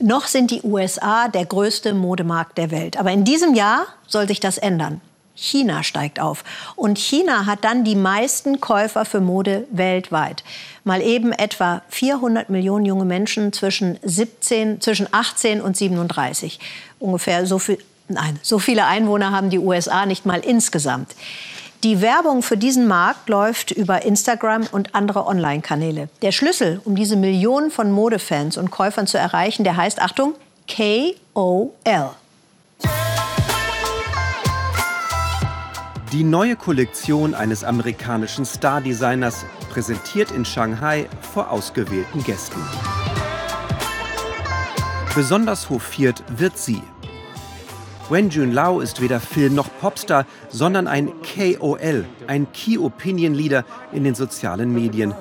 Noch sind die USA der größte Modemarkt der Welt. Aber in diesem Jahr soll sich das ändern. China steigt auf. Und China hat dann die meisten Käufer für Mode weltweit. Mal eben etwa 400 Millionen junge Menschen zwischen, 17, zwischen 18 und 37. Ungefähr so, viel, nein, so viele Einwohner haben die USA nicht mal insgesamt. Die Werbung für diesen Markt läuft über Instagram und andere Online-Kanäle. Der Schlüssel, um diese Millionen von Modefans und Käufern zu erreichen, der heißt, Achtung, KOL. Die neue Kollektion eines amerikanischen Star-Designers präsentiert in Shanghai vor ausgewählten Gästen. Besonders hofiert wird sie. Wen Jun Lao ist weder Film noch Popstar, sondern ein KOL, ein Key Opinion Leader in den sozialen Medien.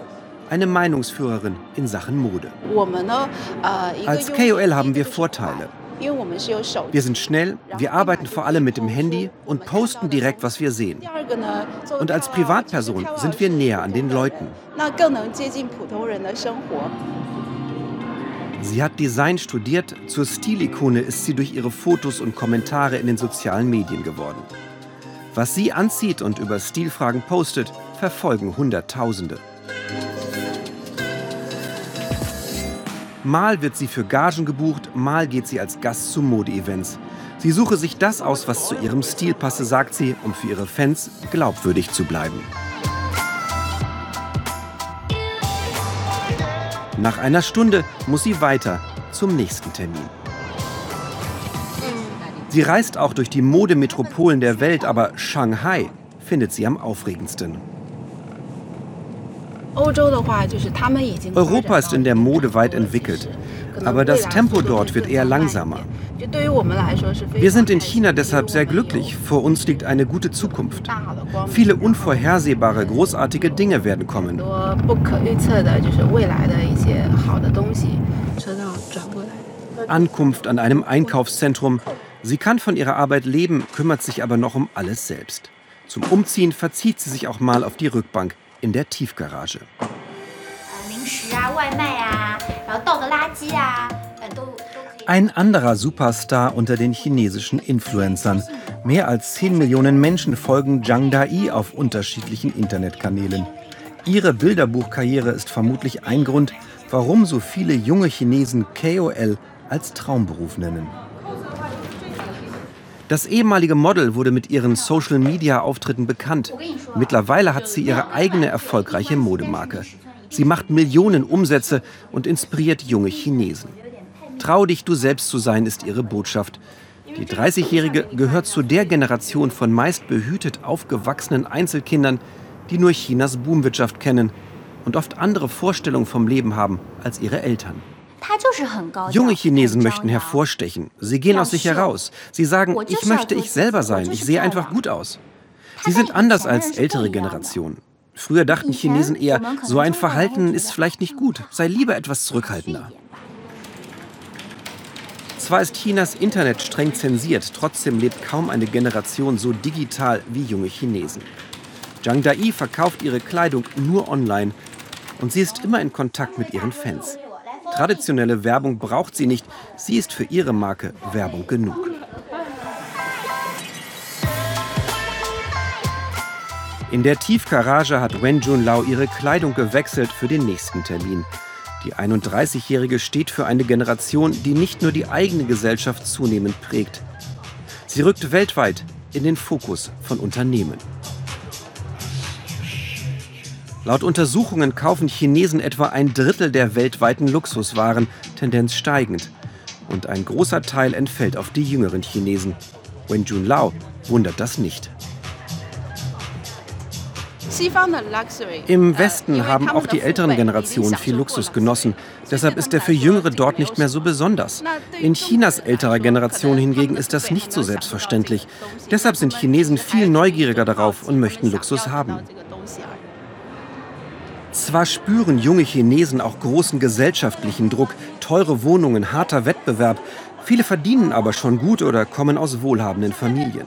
Eine Meinungsführerin in Sachen Mode. Als KOL haben wir Vorteile. Wir sind schnell, wir arbeiten vor allem mit dem Handy und posten direkt, was wir sehen. Und als Privatperson sind wir näher an den Leuten. Sie hat Design studiert, zur Stilikone ist sie durch ihre Fotos und Kommentare in den sozialen Medien geworden. Was sie anzieht und über Stilfragen postet, verfolgen Hunderttausende. Mal wird sie für Gagen gebucht, mal geht sie als Gast zu Modeevents. Sie suche sich das aus, was zu ihrem Stil passe, sagt sie, um für ihre Fans glaubwürdig zu bleiben. Nach einer Stunde muss sie weiter zum nächsten Termin. Sie reist auch durch die Modemetropolen der Welt, aber Shanghai findet sie am aufregendsten. Europa ist in der Mode weit entwickelt, aber das Tempo dort wird eher langsamer. Wir sind in China deshalb sehr glücklich. Vor uns liegt eine gute Zukunft. Viele unvorhersehbare, großartige Dinge werden kommen. Ankunft an einem Einkaufszentrum. Sie kann von ihrer Arbeit leben, kümmert sich aber noch um alles selbst. Zum Umziehen verzieht sie sich auch mal auf die Rückbank in der Tiefgarage. Ein anderer Superstar unter den chinesischen Influencern. Mehr als 10 Millionen Menschen folgen Zhang Dai auf unterschiedlichen Internetkanälen. Ihre Bilderbuchkarriere ist vermutlich ein Grund, warum so viele junge Chinesen KOL als Traumberuf nennen. Das ehemalige Model wurde mit ihren Social-Media-Auftritten bekannt. Mittlerweile hat sie ihre eigene erfolgreiche Modemarke. Sie macht Millionen Umsätze und inspiriert junge Chinesen. Trau dich, du selbst zu sein, ist ihre Botschaft. Die 30-Jährige gehört zu der Generation von meist behütet aufgewachsenen Einzelkindern, die nur Chinas Boomwirtschaft kennen und oft andere Vorstellungen vom Leben haben als ihre Eltern. Junge Chinesen möchten hervorstechen. Sie gehen aus sich heraus. Sie sagen, ich möchte ich selber sein. Ich sehe einfach gut aus. Sie sind anders als ältere Generationen. Früher dachten Chinesen eher, so ein Verhalten ist vielleicht nicht gut. Sei lieber etwas zurückhaltender. Zwar ist Chinas Internet streng zensiert, trotzdem lebt kaum eine Generation so digital wie junge Chinesen. Zhang Dai verkauft ihre Kleidung nur online und sie ist immer in Kontakt mit ihren Fans. Traditionelle Werbung braucht sie nicht. Sie ist für ihre Marke Werbung genug. In der Tiefgarage hat Wen Jun Lao ihre Kleidung gewechselt für den nächsten Termin. Die 31-Jährige steht für eine Generation, die nicht nur die eigene Gesellschaft zunehmend prägt. Sie rückt weltweit in den Fokus von Unternehmen. Laut Untersuchungen kaufen Chinesen etwa ein Drittel der weltweiten Luxuswaren, Tendenz steigend. Und ein großer Teil entfällt auf die jüngeren Chinesen. Wen Jun Lao wundert das nicht. Im Westen haben auch die älteren Generationen viel Luxus genossen. Deshalb ist er für Jüngere dort nicht mehr so besonders. In Chinas älterer Generation hingegen ist das nicht so selbstverständlich. Deshalb sind Chinesen viel neugieriger darauf und möchten Luxus haben. Zwar spüren junge Chinesen auch großen gesellschaftlichen Druck, teure Wohnungen, harter Wettbewerb, viele verdienen aber schon gut oder kommen aus wohlhabenden Familien.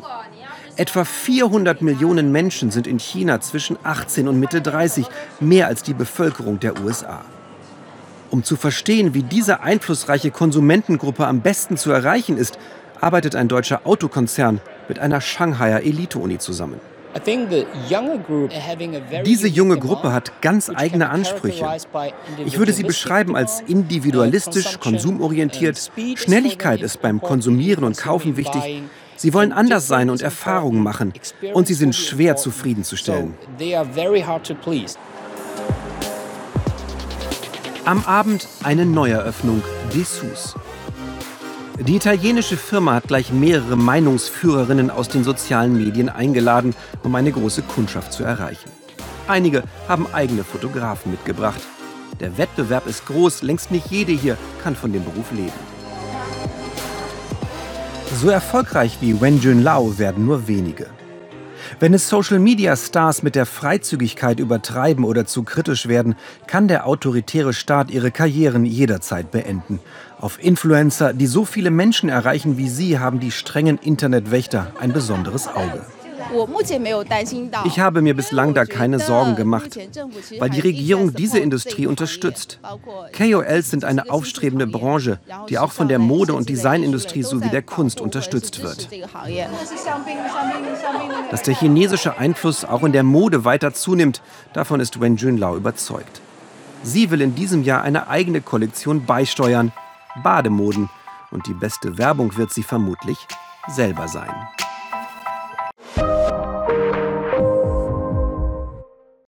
Etwa 400 Millionen Menschen sind in China zwischen 18 und Mitte 30, mehr als die Bevölkerung der USA. Um zu verstehen, wie diese einflussreiche Konsumentengruppe am besten zu erreichen ist, arbeitet ein deutscher Autokonzern mit einer Shanghaier Elite-Uni zusammen. Diese junge Gruppe hat ganz eigene Ansprüche. Ich würde sie beschreiben als individualistisch, konsumorientiert. Schnelligkeit ist beim Konsumieren und Kaufen wichtig. Sie wollen anders sein und Erfahrungen machen. Und sie sind schwer zufriedenzustellen. Am Abend eine Neueröffnung, Dessous. Die italienische Firma hat gleich mehrere Meinungsführerinnen aus den sozialen Medien eingeladen, um eine große Kundschaft zu erreichen. Einige haben eigene Fotografen mitgebracht. Der Wettbewerb ist groß, längst nicht jede hier kann von dem Beruf leben. So erfolgreich wie Wen Jun Lao werden nur wenige. Wenn es Social-Media-Stars mit der Freizügigkeit übertreiben oder zu kritisch werden, kann der autoritäre Staat ihre Karrieren jederzeit beenden. Auf Influencer, die so viele Menschen erreichen wie sie, haben die strengen Internetwächter ein besonderes Auge. Ich habe mir bislang da keine Sorgen gemacht, weil die Regierung diese Industrie unterstützt. KOLs sind eine aufstrebende Branche, die auch von der Mode- und Designindustrie sowie der Kunst unterstützt wird. Dass der chinesische Einfluss auch in der Mode weiter zunimmt, davon ist Wen Junlao überzeugt. Sie will in diesem Jahr eine eigene Kollektion beisteuern, Bademoden. Und die beste Werbung wird sie vermutlich selber sein.